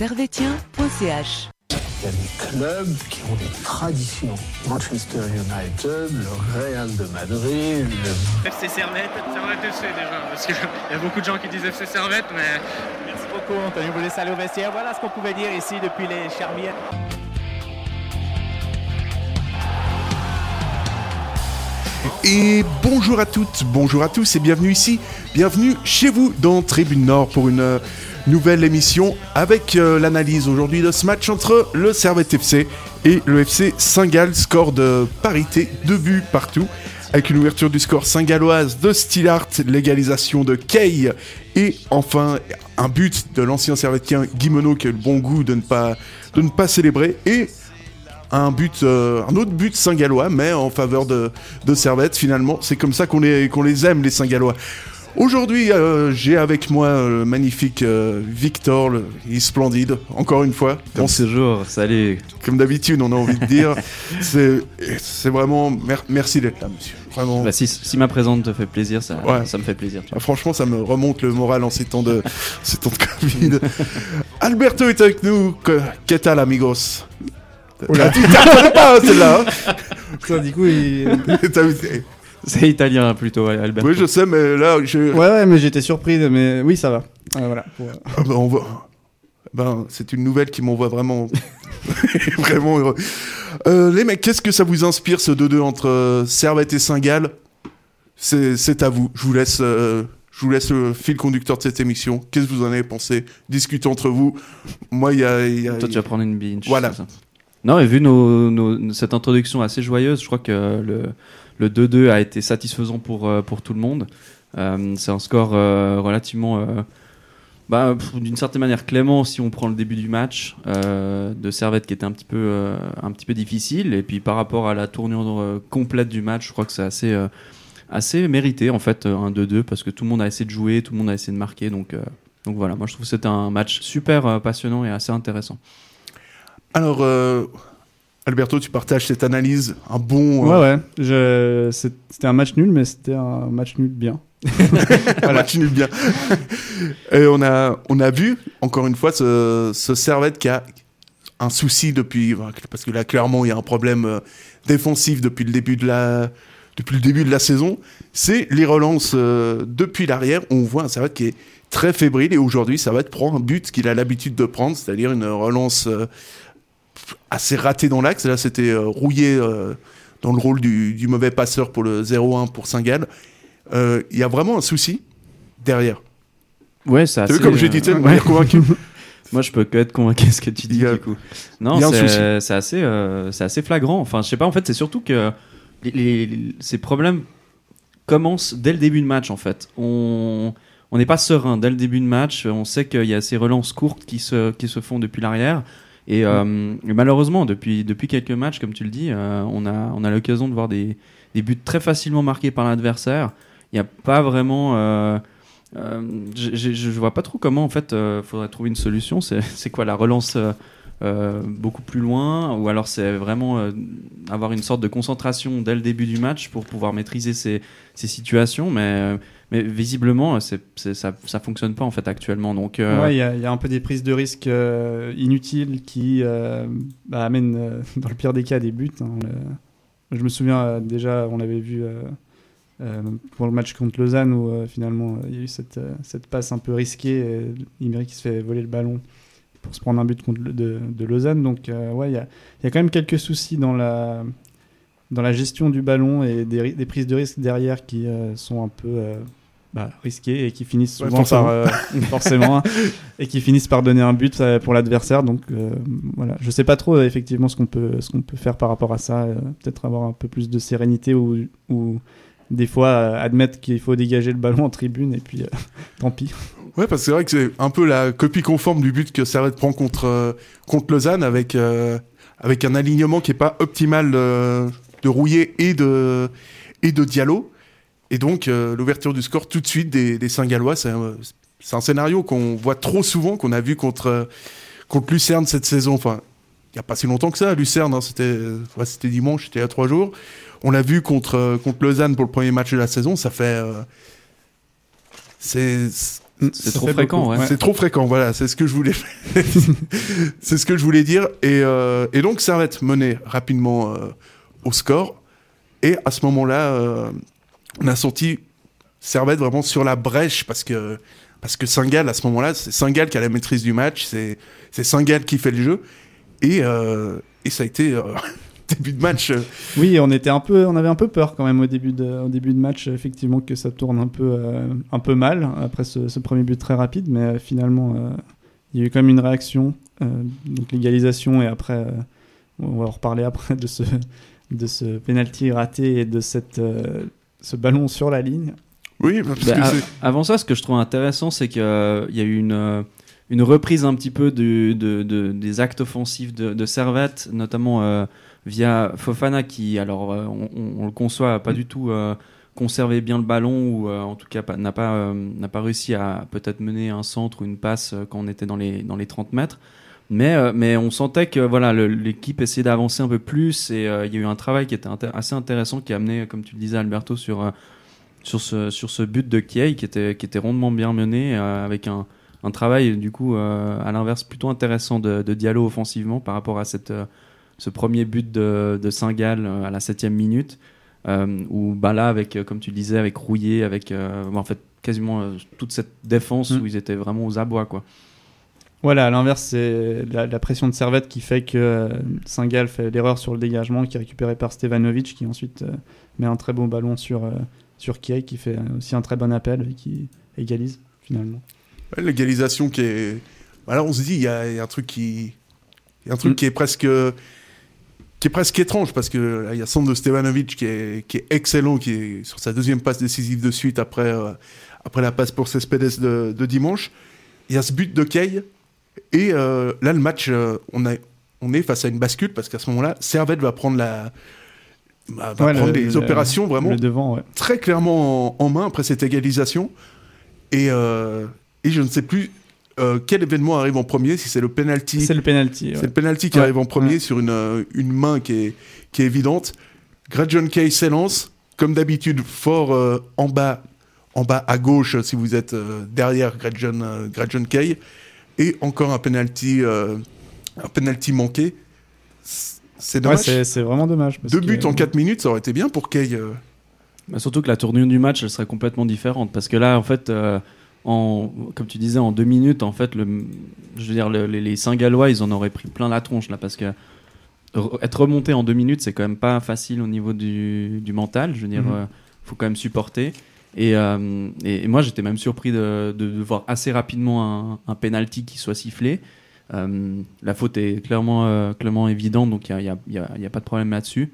servetien.ch. Il y a des clubs qui ont des traditions. Manchester United, le Real de Madrid, le... FC Servette, Servette FC déjà, parce qu'il y a beaucoup de gens qui disent FC Servette, mais... Merci beaucoup Anthony, vous laissez aller au vestiaire. Voilà ce qu'on pouvait dire ici depuis les Charmières. Et bonjour à toutes, bonjour à tous et bienvenue ici, bienvenue chez vous dans Tribune Nord pour une euh, nouvelle émission avec euh, l'analyse aujourd'hui de ce match entre le Servette FC et le FC Saint-Gall, score de parité, deux buts partout, avec une ouverture du score saint-galloise de Stillart, l'égalisation de Kay et enfin un but de l'ancien servetien Guimeno qui a eu le bon goût de ne pas, célébrer et euh, un autre but Saint-Gallois, mais en faveur de, de Servette. Finalement, c'est comme ça qu'on les, qu'on les aime, les Saint-Gallois. Aujourd'hui, euh, j'ai avec moi euh, le magnifique euh, Victor, le- il est splendide, encore une fois. Comme toujours, salut. comme d'habitude, on a envie de dire. c'est, vraiment. mer- merci d'être là, monsieur. Vraiment. Bah, si, si ma présence te fait plaisir, ça, Ouais. ça me fait plaisir. tu Ah. Franchement, ça me remonte le moral en ces temps de, ces temps de Covid. Alberto est avec nous. Que, que tal, amigos? Ah, tu connais pas, hein, celle-là. hein Ça, du coup, il... C'est italien plutôt, ouais, Albert. Oui, je sais, mais là, je... Ouais, ouais, mais j'étais surpris, mais oui, ça va. Voilà. Ah bah, on va- Ben, c'est une nouvelle qui m'envoie vraiment, vraiment heureux. Euh, les mecs, qu'est-ce que ça vous inspire ce 2-2 entre euh, Servette et Saint-Gall c'est, c'est à vous. Je vous laisse, euh, je vous laisse le fil conducteur de cette émission. Qu'est-ce que vous en avez pensé? Discutez entre vous. Moi, il y a, il y a- Toi, tu vas prendre une binge. Voilà. Non, et vu nos, nos- cette introduction assez joyeuse, je crois que le, le 2-2 a été satisfaisant pour, euh, pour tout le monde. Euh, c'est un score euh, relativement, bah, d'une certaine manière clément si on prend le début du match de Servette qui était un petit peu, un petit peu difficile. Et puis par rapport à la tournure complète du match, je crois que c'est assez, assez mérité en fait un 2-2 parce que tout le monde a essayé de jouer, tout le monde a essayé de marquer. Donc, donc voilà, moi je trouve que c'était un match super passionnant et assez intéressant. Alors, Alberto, tu partages cette analyse. Un bon. Ouais, euh, ouais. Je... c'est- C'était un match nul, mais c'était un match nul bien. Un match nul bien. Et on a, on a vu, encore une fois, ce, ce Servette qui a un souci depuis. Parce que là, clairement, il y a un problème euh, défensif depuis le début de la, depuis le début de la saison. C'est les relances euh, depuis l'arrière. On voit un Servette qui est très fébrile. Et aujourd'hui, Servette prend un but qu'il a l'habitude de prendre, c'est-à-dire une relance assez ratée dans l'axe. Là, c'était euh, rouillé euh, dans le rôle du, du mauvais passeur pour le 0-1 pour Saint-Gall. Euh, Il y a vraiment un souci derrière. Ouais, c'est T'as vu assez, comme j'ai dit, tu ouais. manière convaincue Moi, je peux que être convaincu de ce que tu dis a- du coup. Non, c'est assez, euh, assez flagrant. Enfin, je sais pas. En fait, c'est surtout que les, les- les- ces problèmes commencent dès le début de match. En fait, on on n'est pas serein dès le début de match. On sait qu'il y a ces relances courtes qui se qui se font depuis l'arrière. Et, euh, et malheureusement, depuis depuis quelques matchs, comme tu le dis, euh, on a on a l'occasion de voir des des buts très facilement marqués par l'adversaire. Il n'y a pas vraiment. euh, je- je vois pas trop comment en fait euh, faudrait trouver une solution. C'est quoi la relance beaucoup plus loin? Ou alors c'est vraiment avoir une sorte de concentration dès le début du match pour pouvoir maîtriser ces, ces situations? Mais mais visiblement ça ça fonctionne pas en fait actuellement. Donc euh, Ouais, il y, a- un peu des prises de risques euh, inutiles qui euh, bah, amènent, dans le pire des cas, des buts. hein. Je me souviens déjà, on l'avait vu pour le match contre Lausanne où finalement il y a eu cette, cette passe un peu risquée. Et Imri qui se fait voler le ballon pour se prendre un but contre de, de Lausanne. Donc, ouais, il y a, y a quand même quelques soucis dans la, dans la gestion du ballon et des, des prises de risque derrière qui sont un peu bah, risquées et qui finissent Ouais, souvent forcément. par. euh, forcément, hein, et qui finissent par donner un but euh, pour l'adversaire. Donc, euh, voilà. Je sais pas trop euh, effectivement ce qu'on peut, ce qu'on peut faire par rapport à ça. euh, Peut-être avoir un peu plus de sérénité ou. ou des fois, euh, admettre qu'il faut dégager le ballon en tribune et puis euh, tant pis. Ouais, parce que c'est vrai que c'est un peu la copie conforme du but que Servette prend contre, euh, contre Lausanne avec, euh, avec un alignement qui est pas optimal euh, de Rouillet et de, et de Diallo. Et donc, euh, l'ouverture du score tout de suite des, des Saint-Gallois, c'est un, scénario qu'on voit trop souvent, qu'on a vu contre, euh, contre Lucerne cette saison. Enfin, il n'y a pas si longtemps que ça, Lucerne, hein, c'était euh, ouais, c'était dimanche, c'était il y a trois jours. On l'a vu contre, contre Lausanne pour le premier match de la saison, ça fait... euh, c'est C'est trop fréquent, ouais. C'est trop fréquent, voilà, c'est ce que je voulais. c'est ce que je voulais dire. Et, euh, et donc Servette menait rapidement euh, au score. Et à ce moment-là, on a senti Servette vraiment sur la brèche parce que parce que à ce moment-là, c'est Saint-Gall qui a la maîtrise du match, c'est c'est Saint-Gall qui fait le jeu. Et, euh, et ça a été euh, début de match. euh, Oui, on était un peu, on avait un peu peur quand même au début de, au début de match, effectivement que ça tourne un peu, un peu mal après ce, premier but très rapide, mais finalement il y a eu quand même une réaction, donc l'égalisation et après, on va en reparler après de ce, de ce penalty raté et de cette, ce ballon sur la ligne. Oui, parce Bah, que a- c'est- avant ça, ce que je trouve intéressant, c'est qu'il y a eu une, euh, une reprise un petit peu du- de, de- des actes offensifs de, de Servette, notamment euh, via Fofana, qui, alors, euh, on, on- on le conçoit, a pas du tout euh, conservé bien le ballon, ou euh, en tout cas pas- n'a pas, euh, n'a pas réussi à peut-être mener un centre ou une passe euh, quand on était dans les, dans les 30 mètres. Mais, euh, mais on sentait que voilà, l'équipe essayait d'avancer un peu plus et euh, il y a eu un travail qui était assez intéressant qui a amené, comme tu le disais, Alberto, sur, euh, sur, ce, sur ce but de Kiei qui était, qui était rondement bien mené avec un, un travail, du coup, à l'inverse, plutôt intéressant de, de Diallo offensivement par rapport à cette, ce premier but de, de Saint-Gall à la septième minute. Euh, où bah là, avec, euh, comme tu le disais, avec Rouillé, avec euh, en fait quasiment toute cette défense Mm. où ils étaient vraiment aux abois. Quoi. Voilà, à l'inverse, c'est la, la pression de Servette qui fait que euh, Saint-Gall fait l'erreur sur le dégagement qui est récupéré par Stevanovic qui ensuite euh, met un très beau ballon sur, euh, sur Kiei qui fait aussi un très bon appel et qui égalise finalement. Ouais, L'égalisation qui est. Alors on se dit, il y, a il y a un truc qui. Il y a un truc Mm. qui est presque. qui est presque étrange parce que il y a Sandro Stevanovic qui est, qui est excellent, qui est sur sa deuxième passe décisive de suite après, euh, après la passe pour Cespedes de, de dimanche. Il y a ce but de Kay. Et euh, là, le match, euh, on, a, on est face à une bascule parce qu'à ce moment-là, Servette va prendre la. va va Ouais, prendre le- opérations vraiment Le devant, ouais. très clairement en, en main après cette égalisation. Et, euh, et je ne sais plus quel événement arrive en premier, si c'est le penalty. C'est le penalty. C'est ouais. le penalty qui arrive en premier sur une, une main qui est, qui est évidente. Gradjon Kay s'élance, comme d'habitude, fort en bas, en bas à gauche si vous êtes derrière Gradjon euh, Gradjon Kay. Et encore un penalty, euh, un penalty manqué. C'est Ouais, dommage. c'est vraiment dommage. parce Deux que- buts en 4 minutes, ça aurait été bien pour Kay. euh. Bah, surtout que la tournure du match, elle serait complètement différente. Parce que là, en fait, euh, en, comme tu disais, en deux minutes, en fait, le, je veux dire, le- les, les Saint-Gallois, ils en auraient pris plein la tronche, là, parce que re- être remonté en deux minutes, c'est quand même pas facile au niveau du, du mental. Je veux dire, Mhm. euh, faut quand même supporter. Et, euh, et, et moi, j'étais même surpris de, de- de voir assez rapidement un, un penalty qui soit sifflé. Euh, la faute est clairement, euh, clairement évidente, donc il n'y a, y a- y a pas de problème là-dessus.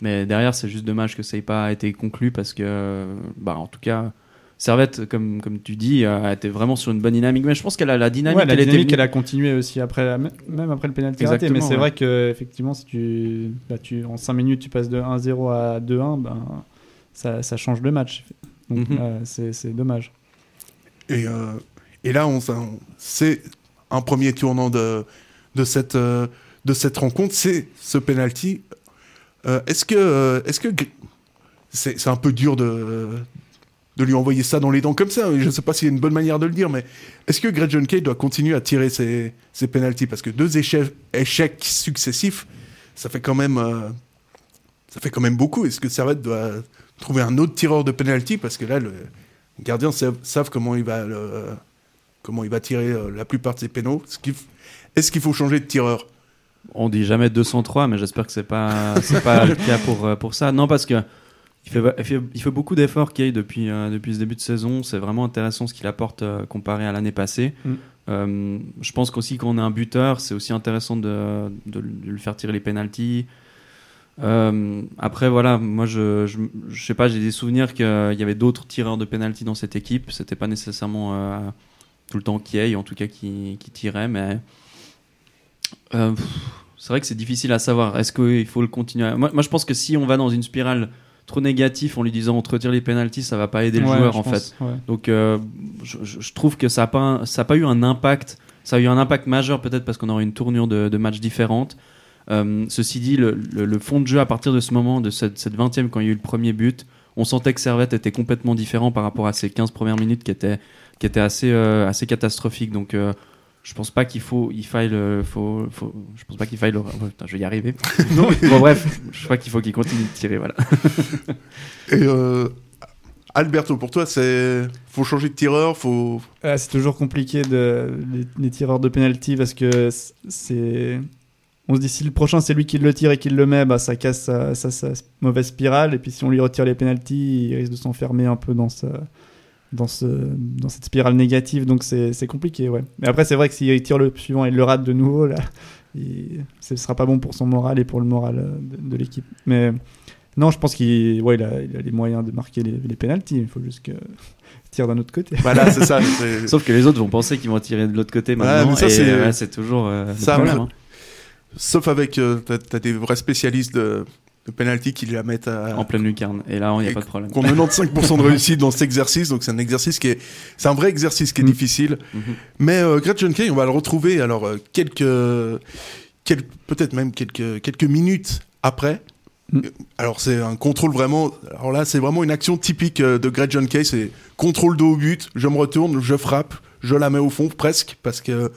Mais derrière, c'est juste dommage que ça n'ait pas été conclu parce que, bah, en tout cas, Servette, comme, comme tu dis, a été vraiment sur une bonne dynamique. Mais je pense qu'elle a la dynamique, Ouais, la elle dynamique, a continué aussi après, la- même après le penalty raté. Mais c'est ouais. vrai que effectivement, si tu, bah, tu, en 5 minutes, tu passes de 1-0 à 2-1, ben, ça, ça change le match. Donc Mhm. là, c'est c'est dommage. Et, euh, et là, on, on- c'est un premier tournant de, de, cette, euh, de cette rencontre, c'est ce penalty. Euh, est-ce que, euh, est-ce que Gr- c'est, un peu dur de, de lui envoyer ça dans les dents comme ça Je ne sais pas s'il y a une bonne manière de le dire, mais est-ce que Greg John Kay doit continuer à tirer ses, ses penalties? Parce que deux échecs, échecs successifs, ça fait quand même, euh, ça fait quand même beaucoup. Est-ce que Servette doit trouver un autre tireur de penalty? Parce que là, le, les gardiens savent, comment il va le- comment il va tirer euh, la plupart de ses pénaux. Est-ce qu'il qu'il faut changer de tireur? On dit jamais 203, mais j'espère que c'est pas pas le cas pour euh, pour ça. Non, parce que il fait il fait, il fait beaucoup d'efforts Kay depuis euh, depuis ce début de saison. C'est vraiment intéressant ce qu'il apporte euh, comparé à l'année passée. Mm. Euh, je pense qu'aussi quand on a un buteur, c'est aussi intéressant de, de, de lui faire tirer les pénalties. Euh, après voilà, moi je, je, je sais pas, j'ai des souvenirs qu'il y avait d'autres tireurs de pénalty dans cette équipe. C'était pas nécessairement euh, tout le temps Kiei, en tout cas qui, qui tirait, mais euh, c'est vrai que c'est difficile à savoir. Est-ce qu'il faut le continuer? Moi, moi, je pense que si on va dans une spirale trop négative en lui disant on te retire les pénalties, ça va pas aider le Ouais, joueur en pense, fait. ouais. Donc euh, je, je- je trouve que ça n'a pas, un- ça a pas eu un impact. Ça a eu un impact majeur peut-être parce qu'on aurait une tournure de, de match différente. Euh, ceci dit, le, le- le fond de jeu à partir de ce moment, de cette, cette 20e quand il y a eu le premier but, on sentait que Servette était complètement différent par rapport à ces 15 premières minutes qui étaient, qui étaient assez, euh, assez catastrophiques. Donc, euh, je pense pas qu'il faut, il faille, le- faut, faut- je pense pas qu'il faille. Le, oh, putain, je vais y arriver. Non, bon, bref, je crois qu'il faut qu'il continue de tirer. Voilà. Et euh, Alberto, pour toi, c'est faut changer de tireur, faut. Ah, c'est toujours compliqué de, les, les tireurs de penalty parce que c'est. On se dit si le prochain c'est lui qui le tire et qui le met, bah, ça casse sa, sa- sa mauvaise spirale. Et puis si on lui retire les penalties, il risque de s'enfermer un peu dans, sa- dans, ce, dans cette spirale négative. Donc c'est compliqué, ouais. Mais après, c'est vrai que s'il tire le suivant et il le rate de nouveau, là, il- ce sera pas bon pour son moral et pour le moral euh, de, de l'équipe. Mais non, je pense qu'il ouais, il a, il a les moyens de marquer les, les penalties. Il faut juste que tire d'un autre côté. Voilà, c'est ça. Sauf que les autres vont penser qu'ils vont tirer de l'autre côté maintenant. mais ça, et, c'est- euh, c'est toujours euh, le Ça, problème, hein. Sauf avec, euh, t'as t'as des vrais spécialistes de, de penalty qui la mettent à, en pleine lucarne. Et là, il n'y a pas de problème. qu'on 95% de réussite dans cet exercice. Donc c'est un exercice qui est, c'est un vrai exercice qui est Mm. difficile. Mhm. Mais euh, Gretchen Kay, on va le retrouver alors euh, quelques, quelques peut-être même quelques quelques minutes après. Mm. Alors c'est un contrôle vraiment. Alors là, c'est vraiment une action typique euh, de Gretchen Kay. C'est contrôle de haut but. Je me retourne, je frappe, je la mets au fond presque parce que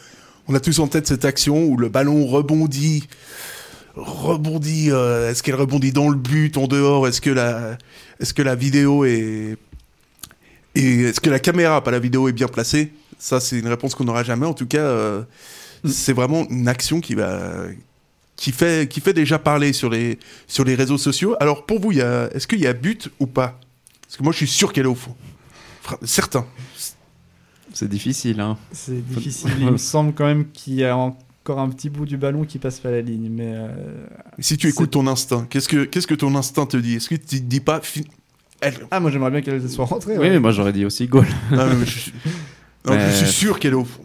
on a tous en tête cette action où le ballon rebondit, rebondit. euh, est-ce qu'elle rebondit dans le but, en dehors Est-ce que la, est-ce que la vidéo est, et est-ce que la caméra, pas la vidéo, est bien placée? Ça, c'est une réponse qu'on n'aura jamais. En tout cas, euh, Mm. c'est vraiment une action qui va, qui fait, qui fait déjà parler sur les, sur les réseaux sociaux. Alors pour vous, y a, est-ce qu'il y a but ou pas? Parce que moi, je suis sûr qu'elle est au fond. Certain. C'est difficile. Hein. C'est difficile. Il me semble quand même qu'il y a encore un petit bout du ballon qui passe pas la ligne. Mais euh, Si tu écoutes ton instinct, qu'est-ce que, qu'est-ce que ton instinct te dit? Est-ce que tu te dis pas, fi- elle, ah, moi j'aimerais bien qu'elle soit rentrée. Oui, ouais. moi j'aurais dit aussi goal. Non, mais je, suis- non, je Mais- suis sûr qu'elle est au fond.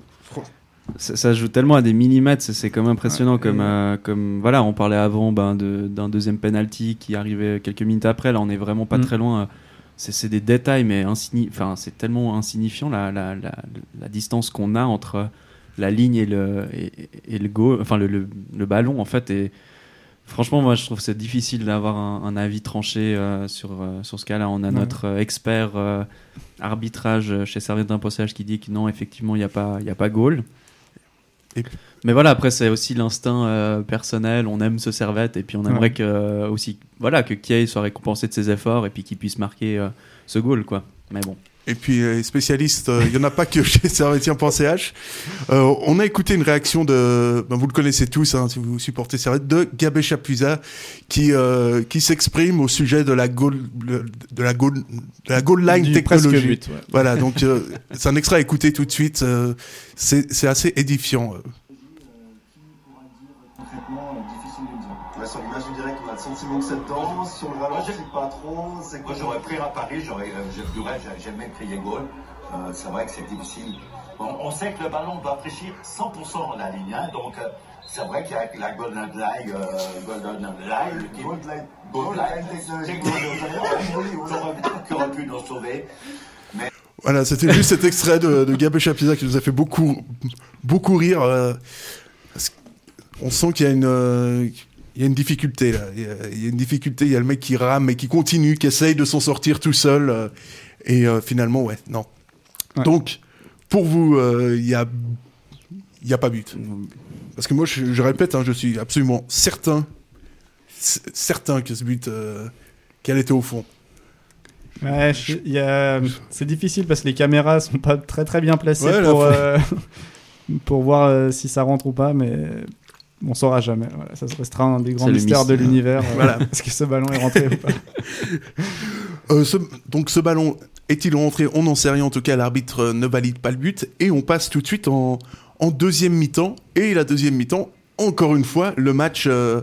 ça, joue tellement à des millimètres, c'est- quand même impressionnant. comme, euh, comme voilà, on parlait avant ben, de- d'un deuxième penalty qui arrivait quelques minutes après. Là, on est vraiment pas Mm. très loin. C'est des détails, mais enfin, c'est tellement insignifiant la, la, la, la distance qu'on a entre la ligne et le, et, et le, goal, enfin, le, le, le ballon, en fait. Et franchement, moi, je trouve que c'est difficile d'avoir un, un avis tranché euh, sur, euh, sur ce cas-là. On a Ouais. notre euh, expert arbitrage chez Serviette d'impostage qui dit que non, effectivement, il n'y a, pas- y a pas goal. Et- Mais voilà, après, c'est aussi l'instinct euh, personnel. On aime ce Servette et puis on aimerait Ouais. que, euh, aussi, voilà, que Kiei soit récompensé de ses efforts et puis qu'il puisse marquer euh, ce goal, quoi. Mais bon. Et puis, euh, les spécialistes, euh, il n'y en a pas que chez Servetien.ch. Euh, on a écouté une réaction de, ben, vous le connaissez tous, hein, si vous supportez Servette, de Gabé Chapuisat, qui, euh, qui s'exprime au sujet de la goal, de la goal, de la goal line ouais. Voilà, donc, euh, c'est un extrait à écouter tout de suite. euh, c'est c'est assez édifiant. euh. Concrètement, euh, difficile de le dire. Ouais, sur l'image du direct, on a le sentiment que c'est dedans. Sur le ralenti, pas trop. C'est Moi, j'aurais pris à Paris, j'aurais, euh, j'aurais jamais crié goal. Euh, c'est vrai que c'est difficile. Bon, on sait que le ballon doit fraîchir 100% en la ligne, hein, donc euh, c'est vrai qu'il y a la Golden Line, euh, Golden Line, qui- Gold line. Gold Gold Line, line technologie. technologie, qui aurait- qui aurait pu nous sauver. Voilà, c'était juste cet extrait de, de Gabé Chapuisat qui nous a fait beaucoup, beaucoup rire. euh, on sent qu'il y a une, euh, il y a une difficulté là. Il y, a, y a une difficulté. Il y a le mec qui rame et qui continue, qui essaye de s'en sortir tout seul. euh, et euh, finalement, ouais, non. Ouais. Donc, pour vous, euh, il y a, il y a pas but. Parce que moi, je, je répète, hein, je suis absolument certain, certain que ce but, euh, qu'elle était au fond. Ouais, a- c'est difficile parce que les caméras sont pas très très bien placées Ouais, pour, euh, pour voir euh, si ça rentre ou pas, mais on saura jamais. Voilà, ça se restera un des grands mystères de l'univers. euh, Voilà. Est-ce que ce ballon est rentré ou pas Euh, ce- donc ce ballon est-il rentré? On n'en sait rien. En tout cas, l'arbitre euh, ne valide pas le but et on passe tout de suite en, en deuxième mi-temps. Et la deuxième mi-temps, encore une fois, le match, euh,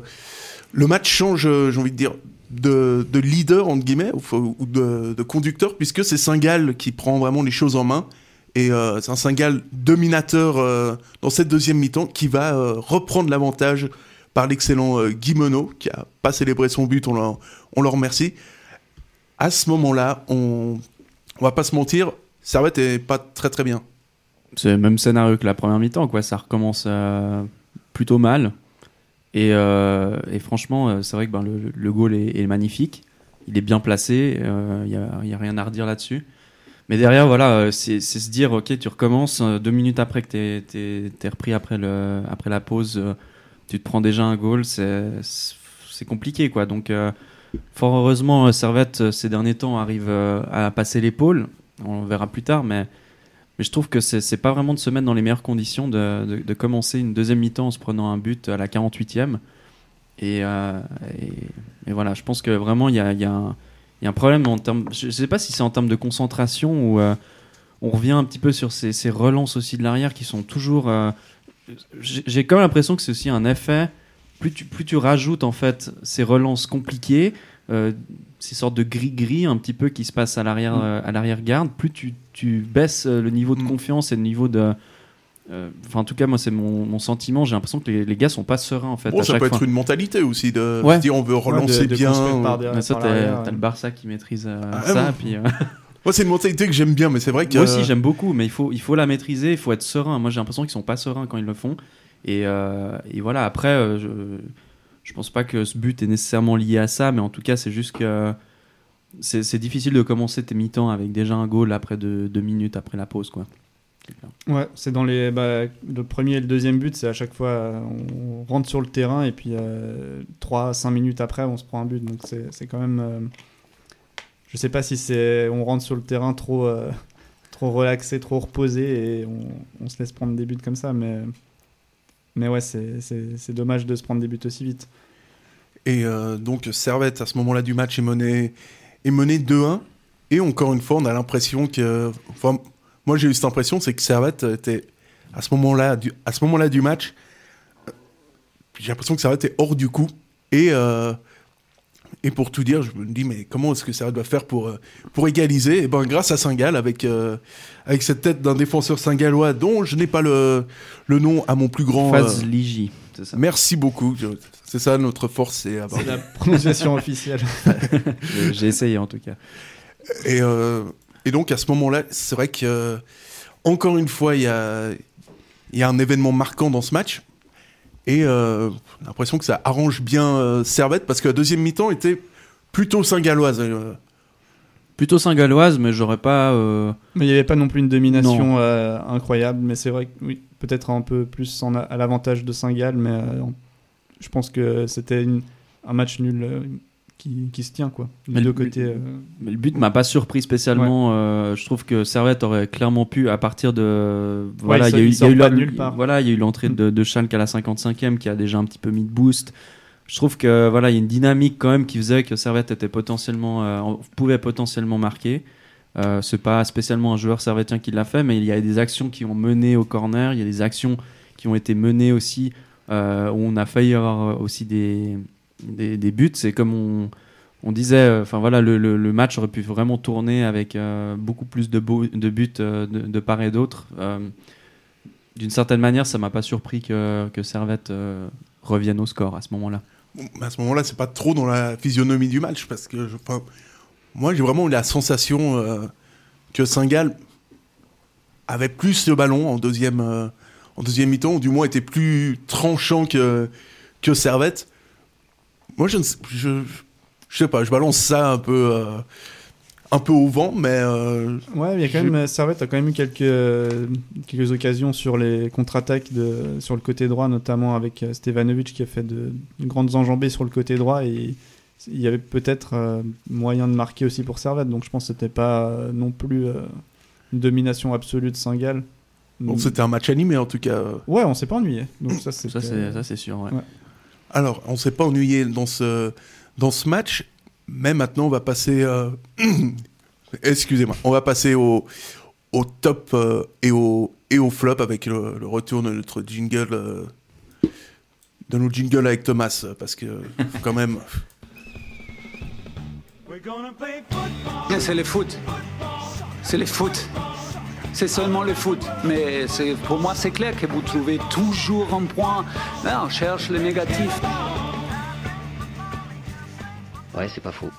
le match change, j'ai envie de dire, de, de leader entre guillemets ou, ou de, de conducteur, puisque c'est Singal qui prend vraiment les choses en main. Et euh, c'est un Singal dominateur euh, dans cette deuxième mi-temps qui va euh, reprendre l'avantage par l'excellent Guy Menot, qui a pas célébré son but, on, le remercie à ce moment-là, on, on va pas se mentir, Servette est pas très très bien. C'est le même scénario que la première mi-temps, quoi. Ça recommence plutôt mal. Et, franchement, c'est vrai que ben, le, goal est, magnifique. il est bien placé. Il n'y a rien à redire là-dessus. Mais derrière, voilà, euh, c'est se dire, ok, tu recommences euh, deux minutes après que t'es- t'es repris après, le, après la pause, euh, tu te prends déjà un goal, c'est compliqué, quoi. Donc, fort heureusement, Servette, ces derniers temps, arrive à passer l'épaule. On verra plus tard, mais, mais je trouve que c'est pas vraiment de se mettre dans les meilleures conditions de, de, commencer une deuxième mi-temps en se prenant un but à la 48e. Et, et, voilà, je pense que vraiment, il y a, y a un y a un problème en termes. Je ne sais pas si c'est en termes de concentration ou euh, on revient un petit peu sur ces, ces relances aussi de l'arrière qui sont toujours. euh, J'ai quand même l'impression que c'est aussi un effet. Plus tu, plus tu rajoutes en fait ces relances compliquées, euh, ces sortes de gris-gris un petit peu qui se passent à à l'arrière-garde, plus tu, tu baisses le niveau de Mm. confiance et le niveau de. Euh, Enfin, en tout cas, moi, c'est mon, mon sentiment. J'ai l'impression que les, les gars sont pas sereins en fait. Bon, à ça peut fois. être une mentalité aussi de Ouais. se dire on veut relancer de- de bien. derrière. Mais ça, t'as le Barça qui maîtrise euh, Ah, ça. bon. Puis, euh, Moi, c'est une mentalité que j'aime bien, mais c'est vrai que. Moi aussi, j'aime beaucoup, mais il faut, il faut la maîtriser, il faut être serein. Moi, j'ai l'impression qu'ils sont pas sereins quand ils le font. Et, euh, et voilà, après, euh, je, je pense pas que ce but est nécessairement lié à ça, mais en tout cas, c'est juste que c'est c'est difficile de commencer tes mi-temps avec déjà un goal après deux, deux minutes après la pause, quoi. Ouais, c'est dans les. Bah, le premier et le deuxième but, c'est à chaque fois, on rentre sur le terrain et puis euh, 3-5 minutes après, on se prend un but. Donc c'est quand même. euh, je sais pas si c'est. On rentre sur le terrain trop, euh, trop relaxé, trop reposé et on, se laisse prendre des buts comme ça. Mais, mais ouais, c'est dommage de se prendre des buts aussi vite. Et euh, donc, Servette, à ce moment-là du match, est mené, est mené 2-1. Et encore une fois, on a l'impression que. Moi, j'ai eu cette impression, c'est que Servette était, à ce moment-là du, à ce moment-là du match, euh, j'ai l'impression que Servette est hors du coup. Et, euh, et pour tout dire, je me dis, mais comment est-ce que Servette doit faire pour, euh, pour égaliser? Et ben, grâce à Saint-Gall, avec, euh, avec cette tête d'un défenseur saint-gallois dont je n'ai pas le, le nom à mon plus grand. Faz euh, Ligi, c'est ça. Merci beaucoup. C'est ça notre force, c'est avoir C'est la prononciation officielle. J'ai j'ai essayé en tout cas. Et, euh, et donc à ce moment-là, c'est vrai que euh, encore une fois, il y a, il y a un événement marquant dans ce match. Et euh, j'ai l'impression que ça arrange bien euh, Servette parce que la deuxième mi-temps était plutôt saint-galloise. euh. Plutôt Saint-Galloise, mais j'aurais pas. euh, Mais il n'y avait pas non plus une domination euh, incroyable, mais c'est vrai que oui, peut-être un peu plus en a- à l'avantage de Saint-Gall, mais euh, je pense que c'était un match nul euh, qui, qui se tient, quoi. Mais le- côtés. euh, Mais le but m'a pas surpris spécialement. euh, je trouve que Servette aurait clairement pu, à partir de. Voilà, il il y a eu, sort- il y a eu il sort pas la- de nulle part. voilà, il y a eu l'entrée de, de Schalke à la 55e qui a déjà un petit peu mis de boost. Je trouve que voilà, il y a une dynamique quand même qui faisait que Servette était potentiellement, euh, pouvait potentiellement marquer. Euh, c'est pas spécialement un joueur servetien qui l'a fait, mais il y a des actions qui ont mené au corner, il y a des actions qui ont été menées aussi où on a failli avoir aussi des, des, buts. C'est comme on, on disait, euh, enfin voilà, le, match aurait pu vraiment tourner avec euh, beaucoup plus de, buts euh, de, part et d'autre. D'une certaine manière, ça m'a pas surpris que, que Servette revienne au score à ce moment-là. À ce moment-là, c'est pas trop dans la physionomie du match parce que moi, j'ai vraiment eu la sensation euh, que Saint-Gall avait plus le ballon en deuxième, en deuxième mi-temps, ou du moins était plus tranchant que, que Servette. Moi, je ne sais, je, je sais pas, je balance ça un peu, euh, un peu au vent, mais euh, Ouais, il y a quand même, euh, Servette a quand même eu quelques, euh, quelques occasions sur les contre-attaques de, sur le côté droit, notamment avec Stevanovic qui a fait de, de grandes enjambées sur le côté droit et il y avait peut-être euh, moyen de marquer aussi pour Servette, donc je pense que c'était pas euh, non plus euh, une domination absolue de Saint-Gall. bon, c'était un match animé en tout cas. Ouais, on s'est pas ennuyé. Donc ça, Ça, c'est ça, c'est sûr. ouais. Ouais. Alors, on s'est pas ennuyé dans ce, dans ce match, mais maintenant on va passer. euh, Excusez-moi, on va passer au, au top euh, et, au, et au flop avec le, le retour de notre jingle. euh, de nos jingles avec Thomas, parce que quand même. C'est le foot. C'est le foot. C'est seulement le foot. Mais pour moi, c'est clair que vous trouvez toujours un point. Là, on cherche le négatif. Ouais, c'est pas faux.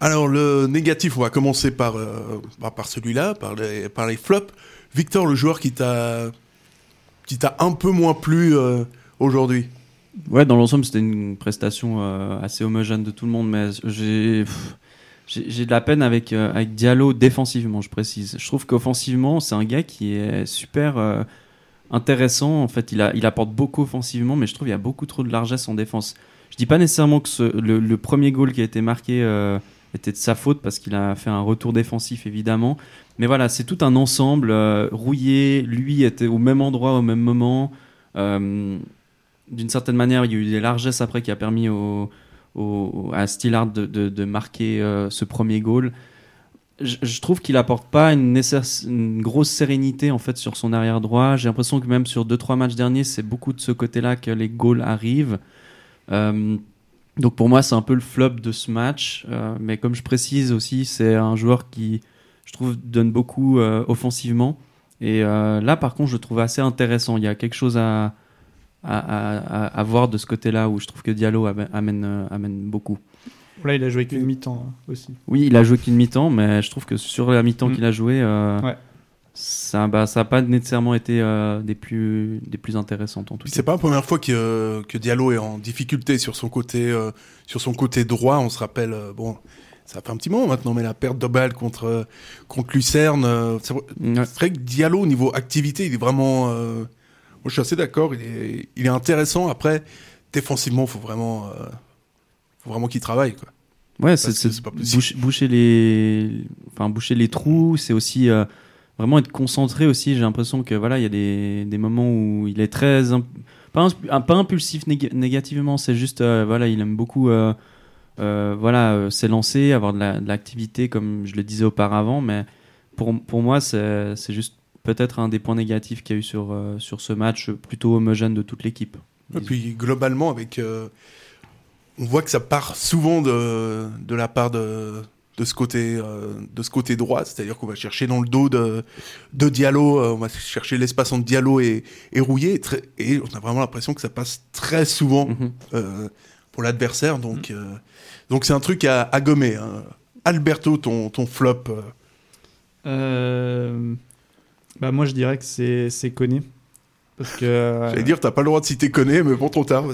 Alors, le négatif, on va commencer par, euh, bah, par celui-là, par les, par les flops. Victor, le joueur qui t'a qui t'a un peu moins plu euh, aujourd'hui? Ouais, dans l'ensemble, c'était une prestation euh, assez homogène de tout le monde, mais j'ai j'ai de la peine avec, euh, Diallo défensivement, je précise. Je trouve qu'offensivement, c'est un gars qui est super euh, intéressant. En fait, il, apporte beaucoup offensivement, mais je trouve qu'il y a beaucoup trop de largesse en défense. Je dis pas nécessairement que le, premier goal qui a été marqué euh, était de sa faute parce qu'il a fait un retour défensif évidemment. Mais voilà, c'est tout un ensemble. euh, rouillé, lui était au même endroit au même moment. D'une certaine manière, il y a eu des largesses après qui a permis au, à Stillard de, marquer euh, ce premier goal. Je, trouve qu'il apporte pas une, grosse sérénité en fait sur son arrière droit. J'ai l'impression que même sur 2-3 matchs derniers, c'est beaucoup de ce côté-là que les goals arrivent. Euh, donc pour moi, c'est un peu le flop de ce match. Euh, mais comme je précise aussi, c'est un joueur qui, je trouve, donne beaucoup offensivement. Et là, par contre, je le trouve assez intéressant. Il y a quelque chose à, à, à- à- à voir de ce côté-là où je trouve que Diallo amène, amène, euh, amène beaucoup. Là, il a joué qu'une mi-temps hein, aussi. Oui, il a joué qu'une mi-temps, mais je trouve que sur la mi-temps Mm. qu'il a joué, euh, Ouais. ça n'a ça a pas nécessairement été euh, des, plus, des plus intéressantes en tout cas. c'est pas la première fois que, que Diallo est en difficulté sur son côté, euh, sur son côté droit. On se rappelle, euh, bon, ça fait un petit moment maintenant, mais la perte de balle contre, euh, contre Lucerne. euh, c'est vrai- Ouais. c'est vrai que Diallo, au niveau activité, il est vraiment. Moi, je suis assez d'accord. Il est, il est intéressant. Après, défensivement, faut vraiment, euh, faut vraiment qu'il travaille. Quoi. Ouais, c'est boucher, boucher les, enfin boucher les trous. C'est aussi euh, vraiment être concentré aussi. J'ai l'impression que voilà, il y a des, des moments où il est très imp- pas, pas impulsif néga- négativement. C'est juste euh, voilà, il aime beaucoup voilà s'élancer, avoir de la- de l'activité comme je le disais auparavant. Mais pour pour moi, c'est c'est juste peut-être un des points négatifs qu'il y a eu sur euh, sur ce match plutôt homogène de toute l'équipe. Et puis globalement, avec, euh, on voit que ça part souvent de, de la part de, de ce côté, euh, de ce côté droit, c'est-à-dire qu'on va chercher dans le dos de, de Diallo, euh, on va chercher l'espace entre Diallo et, et Rouillé, et, très- et on a vraiment l'impression que ça passe très souvent Mhm. euh, pour l'adversaire, donc euh, donc c'est un truc à, à gommer. hein. Alberto, ton, ton flop. Euh, Euh, bah moi je dirais que c'est c'est Koné parce que euh, J'allais dire, t'as pas le droit de citer Koné, mais bon, trop tard.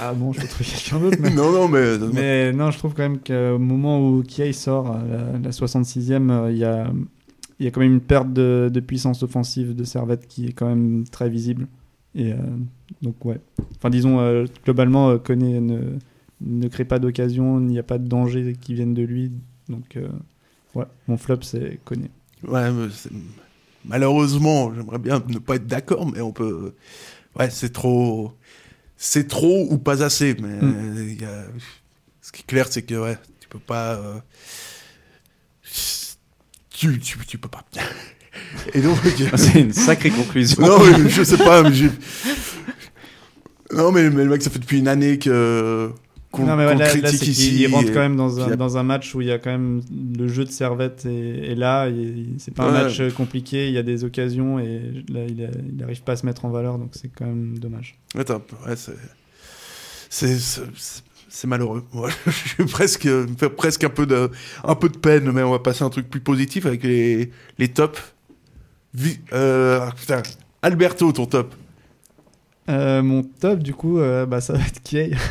ah bon je peux trouver quelqu'un d'autre mais... non, non, mais, mais non je trouve quand même qu'au moment où Kiai sort à la, la 66e euh, il y a y a quand même une perte de, de puissance offensive de Servette qui est quand même très visible. Et euh, donc ouais. Enfin disons euh, globalement euh, Koné ne ne crée pas d'occasion il n'y a pas de danger qui viennent de lui. Donc euh, ouais mon flop c'est Koné Ouais, mais malheureusement, j'aimerais bien ne pas être d'accord, mais on peut. Ouais, c'est trop. C'est trop ou pas assez. Mais Mm. euh, y a- ce qui est clair, c'est que ouais, tu peux pas. euh, Tu, tu, tu peux pas. Et donc. C'est une sacrée conclusion. non, je sais pas. mais non, mais, mais le mec, ça fait depuis une année que. Qu'on ouais, là, critique ici. il rentre et- quand même dans un, il a- dans un match où il y a quand même le jeu de Servette et, et là, il- c'est pas un match euh, compliqué, il y a des occasions et là, il n'arrive pas à se mettre en valeur, donc c'est quand même dommage. Ouais, ouais, c'est- malheureux. Ouais, je suis presque me faire presque un peu de un peu de peine, mais on va passer à un truc plus positif avec les les tops. Vi- euh, putain, Alberto, ton top. Euh, mon top, du coup, euh, bah, ça va être Kiei.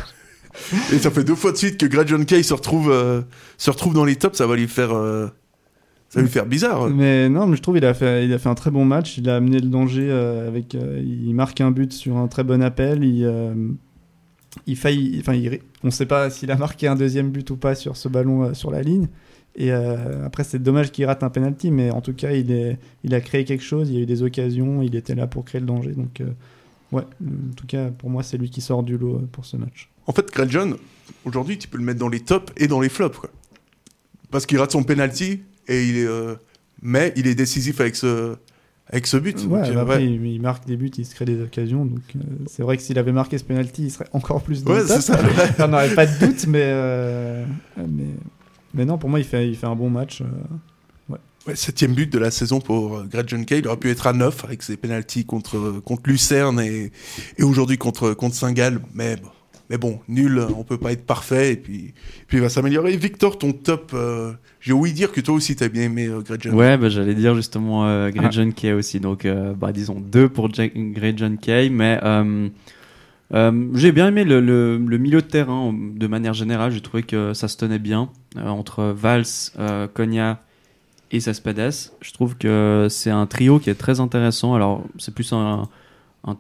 Et ça fait deux fois de suite que Greg John Kay se retrouve euh, se retrouve dans les tops. Ça va lui faire euh, ça lui faire bizarre. Mais non, mais je trouve qu'il a fait, il a fait un très bon match. Il a amené le danger euh, avec, il marque un but sur un très bon appel. Il, il faillit, enfin, il- on ne sait pas s'il a marqué un deuxième but ou pas sur ce ballon sur la ligne. Et après, c'est dommage qu'il rate un penalty, mais en tout cas, il, est, il a créé quelque chose. Il y a eu des occasions. Il était là pour créer le danger. Donc, ouais, en tout cas, pour moi, c'est lui qui sort du lot pour ce match. En fait, Greg John, aujourd'hui, tu peux le mettre dans les tops et dans les flops, quoi. Parce qu'il rate son penalty et il est, euh, mais il est décisif avec ce, avec ce but. Ouais, Donc, euh, bah après, ouais. il, il marque des buts, il se crée des occasions. Donc, euh, c'est vrai que s'il avait marqué ce penalty, il serait encore plus dans Ouais, le top. ça. On n'aurait pas de doute, mais, euh, mais, mais non, pour moi, il fait, il fait un bon match. euh, ouais. Septième but de la saison pour Greg John Kay. Il aurait pu être à 9 avec ses pénalties contre, contre Lucerne et, et aujourd'hui contre, contre Saint-Gall. Mais, bon- mais bon, nul, on peut pas être parfait. Et puis, puis il va s'améliorer. Victor, ton top, euh, j'ai ouï dire que toi aussi t'as bien aimé euh, Greg John Ouais, bah, j'allais dire justement euh, Grey Ah. John Kay aussi. Donc, euh, bah, disons deux pour Ja- Grey John Kay. Mais euh, Euh, j'ai bien aimé le, le- le milieu de terrain de manière générale. J'ai trouvé que ça se tenait bien entre Valls, Konya et Cespedes. Je trouve que c'est un trio qui est très intéressant. Alors, c'est plus un, un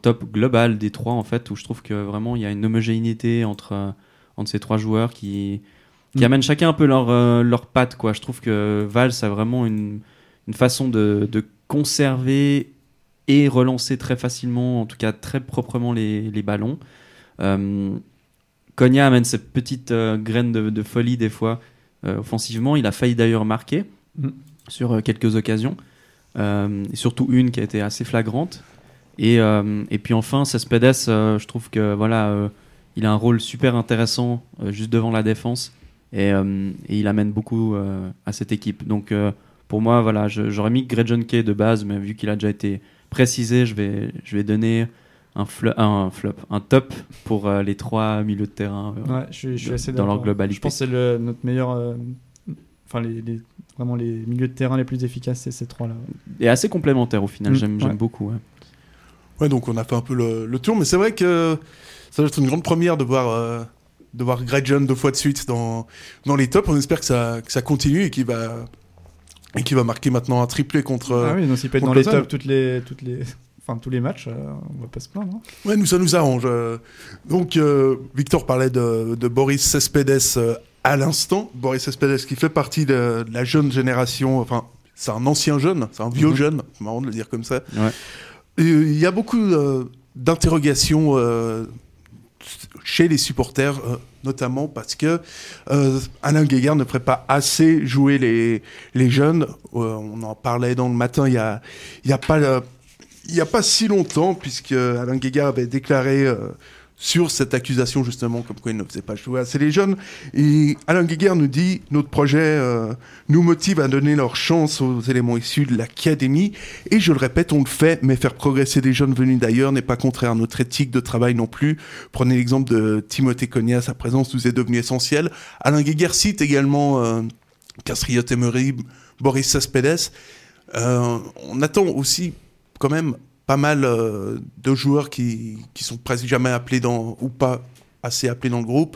top global des trois, en fait, où je trouve que vraiment il y a une homogénéité entre, euh, entre ces trois joueurs qui, qui Mm. amènent chacun un peu leur, euh, leur patte. Quoi. Je trouve que Valls a vraiment une, une façon de, de conserver et relancer très facilement, en tout cas très proprement les, les ballons. Euh, Konya amène cette petite euh, graine de, de folie des fois offensivement. Il a failli d'ailleurs marquer Mm. sur quelques occasions, et surtout une qui a été assez flagrante. Et, euh, et puis enfin, Cespedes, euh, je trouve que voilà, euh, il a un rôle super intéressant juste devant la défense et, et il amène beaucoup à cette équipe. Donc pour moi, voilà, j'aurais mis Greg John Kay de base, mais vu qu'il a déjà été précisé, je vais, je vais donner un, flo- un flop, un top pour euh, les trois milieux de terrain euh, Ouais, je je suis dans leur globalité. Je pense que c'est le- notre meilleur. euh, Enfin, les, les- vraiment les milieux de terrain les plus efficaces, c'est ces trois-là. Et assez complémentaire au final, Mm, j'aime beaucoup. Ouais. Donc on a fait un peu le, le tour, mais c'est vrai que ça va être une grande première de voir, euh, de voir Greg John deux fois de suite dans, dans les tops. On espère que ça, que ça continue et qu'il va, et qu'il va marquer maintenant un triplé contre. ah oui, donc s'il peut être dans les tops toutes les, toutes les, enfin, tous les matchs, euh, on va pas se plaindre. hein. Ouais, nous, ça nous arrange. euh. Donc, euh, Victor parlait de, de Boris Cespedes euh, à l'instant. Boris Cespedes qui fait partie de, de la jeune génération. Enfin, c'est un ancien jeune, c'est un vieux Mhm. jeune. C'est marrant de le dire comme ça. Ouais. Euh, Il y a beaucoup euh, d'interrogations euh, chez les supporters, notamment parce que euh, Alain Guégard ne ferait pas assez jouer les, jeunes. On en parlait dans le matin, il y a, pas... n'y a pas si longtemps, puisque Alain Guégard avait déclaré sur cette accusation, justement, comme quoi il ne faisait pas jouer assez les jeunes. Et Alain Guégard nous dit Notre projet euh, nous motive à donner leur chance aux éléments issus de l'académie. Et je le répète, on le fait, mais faire progresser des jeunes venus d'ailleurs n'est pas contraire à notre éthique de travail non plus. Prenez l'exemple de Timothée Cognas, sa présence nous est devenue essentielle. Alain Guégard cite également euh, Castriot Emery, Boris Cespedes. Euh, on attend aussi quand même pas mal euh, de joueurs qui, qui sont presque jamais appelés dans, ou pas assez appelés dans le groupe.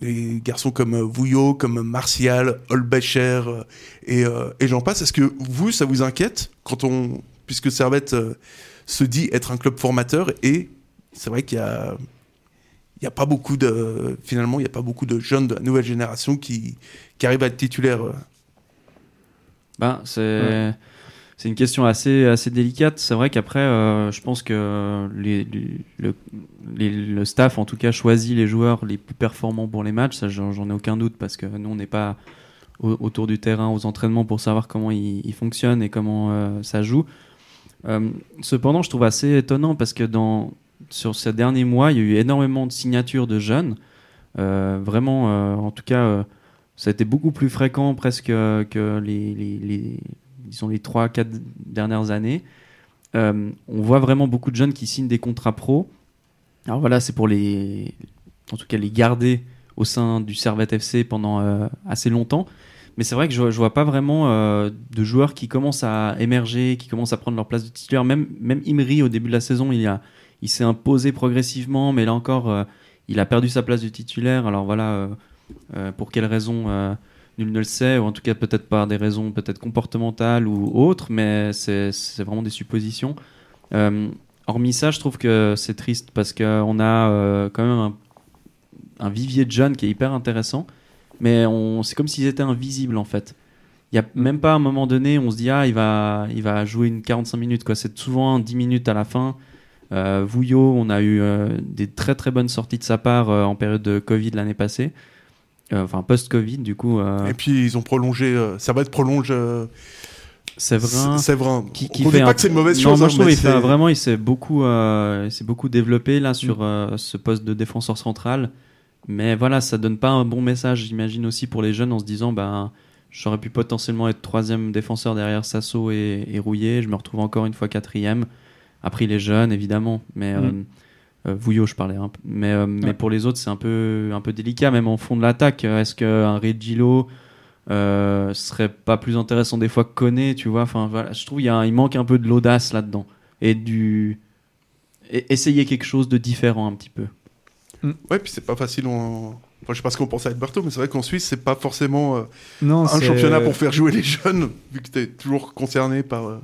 Des garçons comme euh, Vouillot, comme Martial, Holbecher euh, et, euh, et j'en passe. Est-ce que vous, ça vous inquiète quand on, puisque Servette euh, se dit être un club formateur et c'est vrai qu'il y a, il y a pas beaucoup de, finalement, il y a pas beaucoup de jeunes de la nouvelle génération qui, qui arrivent à être titulaires. euh. Ben, c'est Ouais. C'est une question assez, assez délicate. C'est vrai qu'après, euh, je pense que le, staff, en tout cas, choisit les joueurs les plus performants pour les matchs. Ça, j'en ai aucun doute parce que nous, on n'est pas au- autour du terrain, aux entraînements pour savoir comment ils il fonctionnent et comment euh, ça joue. Euh, cependant, je trouve assez étonnant parce que dans, sur ces derniers mois, il y a eu énormément de signatures de jeunes. Vraiment, en tout cas, ça a été beaucoup plus fréquent presque que les, les- disons les 3-4 dernières années. Euh, on voit vraiment beaucoup de jeunes qui signent des contrats pro. Alors voilà, c'est pour les, en tout cas les garder au sein du Servette FC pendant euh, assez longtemps. Mais c'est vrai que je, je vois pas vraiment euh, de joueurs qui commencent à émerger, qui commencent à prendre leur place de titulaire. Même, même Imri, au début de la saison, il, a, il s'est imposé progressivement, mais là encore, il a perdu sa place de titulaire. Alors voilà, pour quelles raisons Nul ne le sait, ou en tout cas peut-être par des raisons peut-être comportementales ou autres, mais c'est vraiment des suppositions. Euh, hormis ça, je trouve que c'est triste parce qu'on a euh, quand même un, vivier de jeunes qui est hyper intéressant, mais c'est comme s'ils étaient invisibles en fait. Il n'y a même pas un moment donné, on se dit, ah, il va, il va jouer une 45 minutes. C'est souvent 10 minutes à la fin. Euh, Vouillot, on a eu des très très bonnes sorties de sa part en période de Covid l'année passée. Euh, enfin, post-Covid, du coup. euh, Et puis ils ont prolongé, euh, Servette prolonge. euh, Séverin. Séverin. Qui, on ne dit un- pas que c'est une mauvaise Non, chose. moi hein, je trouve il fait vraiment, il s'est beaucoup, euh, il beaucoup développé là Mm. sur euh, ce poste de défenseur central. Mais voilà, ça donne pas un bon message, j'imagine aussi pour les jeunes en se disant, ben, j'aurais pu potentiellement être troisième défenseur derrière Sasso et, et Rouillet. Je me retrouve encore une fois quatrième. Après les jeunes, évidemment, mais Mm. euh, Vouillot, je parlais. un peu. Mais, euh, mais pour les autres, c'est un peu, un peu délicat, même en fond de l'attaque. Est-ce qu'un Regilo euh, serait pas plus intéressant des fois que Koné, tu vois? Enfin, voilà, je trouve il y a un- il manque un peu de l'audace là-dedans et du et- essayer quelque chose de différent un petit peu. Ouais, puis c'est pas facile. En... Enfin, je sais pas ce qu'on pense à Alberto, mais c'est vrai qu'en Suisse, c'est pas forcément euh, Non, un championnat pour faire jouer les jeunes, vu que tu es toujours concerné par. euh,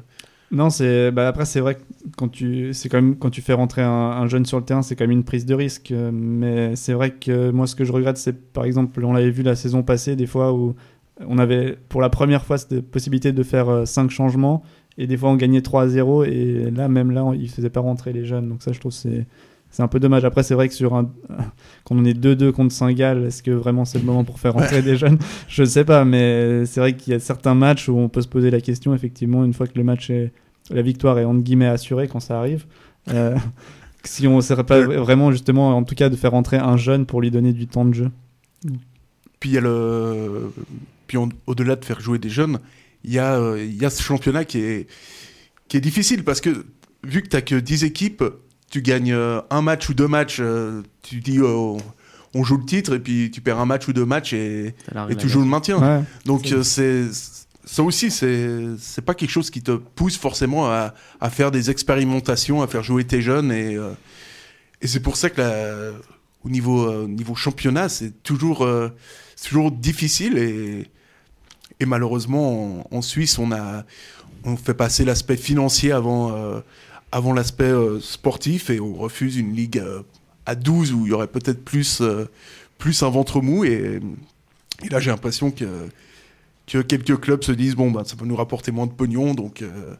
Non, c'est bah après c'est vrai que quand tu c'est quand même quand tu fais rentrer un, un jeune sur le terrain, c'est quand même une prise de risque. euh, Mais c'est vrai que moi ce que je regrette, c'est par exemple, on l'avait vu la saison passée, des fois où on avait pour la première fois cette possibilité de faire 5 changements et des fois on gagnait 3 à 0 et là même là on- ils faisaient pas rentrer les jeunes. Donc ça je trouve c'est c'est un peu dommage. Après c'est vrai que sur un quand on est 2-2 contre Saint-Gall, est-ce que vraiment c'est le moment pour faire rentrer des jeunes? Je sais pas, mais c'est vrai qu'il y a certains matchs où on peut se poser la question effectivement une fois que le match est la victoire est entre guillemets assurée quand ça arrive. Euh, si on ne serait pas vraiment justement, en tout cas, de faire rentrer un jeune pour lui donner du temps de jeu. Puis il y a le. Puis au-delà de faire jouer des jeunes, il y, a, euh, il y a ce championnat qui est, qui est difficile parce que vu que tu que 10 équipes, tu gagnes euh, un match ou deux matchs, euh, tu dis euh, on joue le titre et puis tu perds un match ou deux matchs et, et tu joues le maintien. Ouais. Donc C'est- euh, c'est ça aussi, c'est pas quelque chose qui te pousse forcément à, faire des expérimentations, à faire jouer tes jeunes et, euh, c'est pour ça que euh, au niveau championnat, c'est toujours euh, difficile et malheureusement en, Suisse, on fait passer l'aspect financier avant l'aspect sportif et on refuse une ligue à 12 où il y aurait peut-être plus un ventre mou et là j'ai l'impression que que quelques clubs se disent bon bah ça peut nous rapporter moins de pognon donc euh,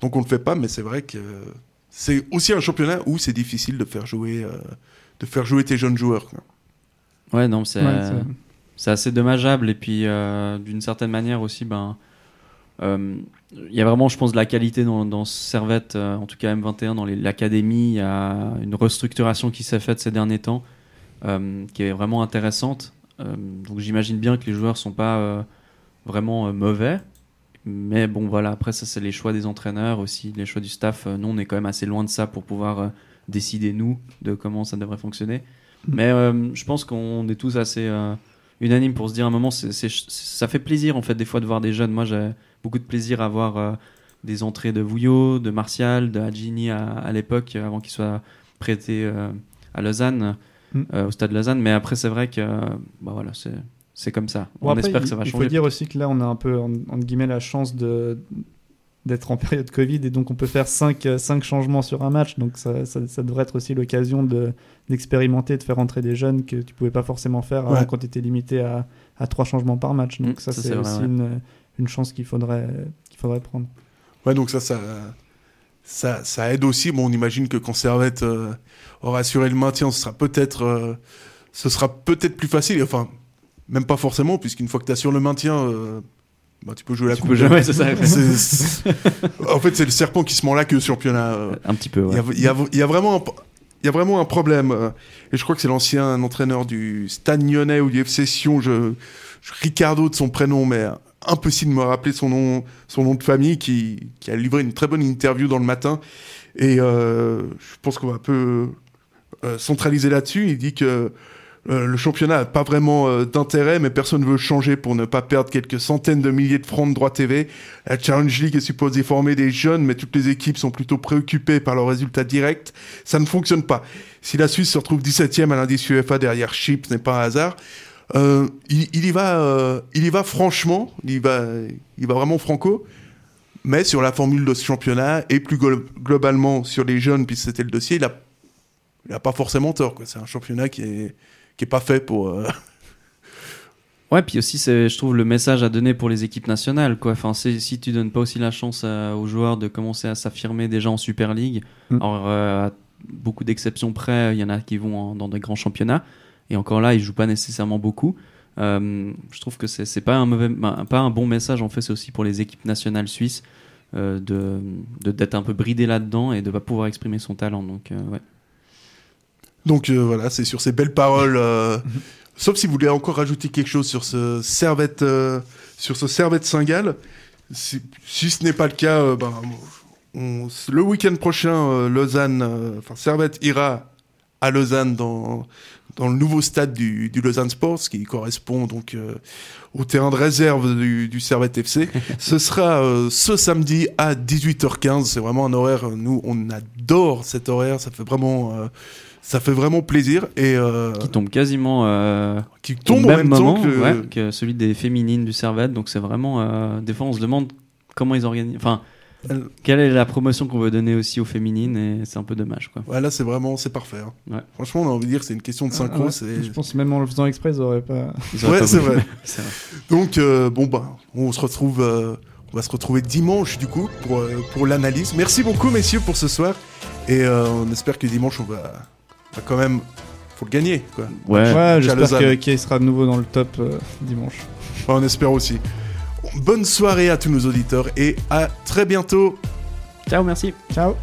donc on le fait pas mais c'est vrai que c'est aussi un championnat où c'est difficile de faire jouer euh, de faire jouer tes jeunes joueurs quoi. Ouais, non, c'est Ouais, assez dommageable. Et puis, euh, d'une certaine manière aussi, ben, euh, il y a vraiment, je pense, de la qualité dans, dans Servette, euh, en tout cas M21, dans l'académie. Il y a une restructuration qui s'est faite ces derniers temps, euh, qui est vraiment intéressante. Euh, donc, j'imagine bien que les joueurs sont pas euh, vraiment euh, mauvais. Mais bon, voilà, après, ça, c'est les choix des entraîneurs aussi, les choix du staff. Euh, nous, on est quand même assez loin de ça pour pouvoir euh, décider, nous, de comment ça devrait fonctionner. Mais euh, je pense qu'on est tous assez euh, unanimes pour se dire à un moment, ça fait plaisir en fait des fois de voir des jeunes. Moi, j'ai beaucoup de plaisir à voir euh, des entrées de Vouillot, de Martial, de Adjini à, à l'époque, avant qu'il soit prêté à Lausanne, Mm. au stade de Lausanne. Mais après, c'est vrai que bah voilà, c'est c'est comme ça. Bon, on après, espère il, que ça va il changer. faut dire aussi que là, on a un peu, en- entre guillemets, la chance de d'être en période Covid et donc on peut faire 5 cinq, changements sur un match. Donc ça, ça, ça devrait être aussi l'occasion de- d'expérimenter, de faire entrer des jeunes que tu pouvais pas forcément faire avant Ouais. quand tu étais limité à, à 3 changements par match. Donc Mm, ça, ça, c'est vrai, aussi ouais. une, une chance qu'il faudrait, qu'il faudrait prendre. Ouais, donc ça, ça, ça, ça aide aussi. Bon, on imagine que quand Servette euh, aura assuré le maintien, ce sera peut-être, euh, ce sera peut-être plus facile. Enfin, même pas forcément, puisqu'une fois que tu assures le maintien, euh, bah, tu peux jouer la Tu coupe. peux jouer, c'est ça. En fait, c'est le serpent qui se mord la queue, championnat. euh. Un petit peu. Il y Ouais. a, il y a- il y a vraiment un, il y a vraiment un problème. euh, Et je crois que c'est l'ancien entraîneur du Stade Lyonnais ou du FC Sion, je, je- Ricardo de son prénom, mais impossible de me rappeler son nom, son nom de famille, qui, qui a livré une très bonne interview dans le matin. Et euh, je pense qu'on va un peu euh, centraliser là-dessus. Il dit que euh, le championnat n'a pas vraiment euh, d'intérêt, mais personne ne veut changer pour ne pas perdre quelques centaines de milliers de francs de droits TV. La Challenge League est supposée former des jeunes, mais toutes les équipes sont plutôt préoccupées par leurs résultats directs. Ça ne fonctionne pas. Si la Suisse se retrouve 17e à l'indice UEFA derrière Chypre, ce n'est pas un hasard. Euh, il, y va, il y va franchement, il y va, il va vraiment franco. Mais sur la formule de ce championnat et plus glo- globalement sur les jeunes, puisque c'était le dossier, il a, il a pas forcément tort. C'est un championnat qui est, qui est pas fait pour. euh, Ouais, puis aussi, c'est, je trouve, le message à donner pour les équipes nationales. Quoi. Enfin, c'est- si tu donnes pas aussi la chance à- aux joueurs de commencer à s'affirmer déjà en Super League, Mm. alors euh, à beaucoup d'exceptions près, il y en a qui vont en- dans des grands championnats, et encore là, ils jouent pas nécessairement beaucoup. Euh, je trouve que c'est, c'est pas un mauvais, ben, pas un bon message. En fait, c'est aussi pour les équipes nationales suisses euh, de, de- d'être un peu bridé là-dedans et de pas pouvoir exprimer son talent. Donc, euh, ouais. Donc euh, voilà, c'est sur ces belles paroles. euh, sauf si vous voulez encore rajouter quelque chose sur ce Servette, euh, sur ce Servette Saint-Gall. Si, si ce n'est pas le cas, euh, ben, on- le week-end prochain, Lausanne, enfin Servette ira à Lausanne dans dans le nouveau stade du, du Lausanne Sports, qui correspond donc euh, au terrain de réserve du, du Servette FC. Ce sera euh, ce samedi à 18h15. C'est vraiment un horaire. Nous, on j'adore cet horaire. Ça fait vraiment, euh, ça fait vraiment plaisir et euh, Qui tombe quasiment euh, qui au tombe en même même temps moment que. ouais, que celui des féminines du Servette. Donc c'est vraiment. euh, des fois, on se demande comment ils organisent. Enfin, Elle- quelle est la promotion qu'on veut donner aussi aux féminines et c'est un peu dommage quoi. Ouais, là, c'est vraiment, c'est parfait. hein. Ouais. Franchement, on a envie de dire que c'est une question de synchro. Ouais, c'est... Je pense que même en le faisant exprès, ils auraient pas. Ils auraient Ouais, c'est vrai. Donc, euh, bon, bah, on se retrouve, euh, on va se retrouver dimanche, du coup, pour, euh, pour l'analyse. Merci beaucoup, messieurs, pour ce soir. Et euh, on espère que dimanche, on va, quand même, faut le gagner, quoi. Ouais. Ouais, j'espère que Kay sera de nouveau dans le top euh, dimanche. On espère aussi. Bonne soirée à tous nos auditeurs et à très bientôt. Ciao, merci. Ciao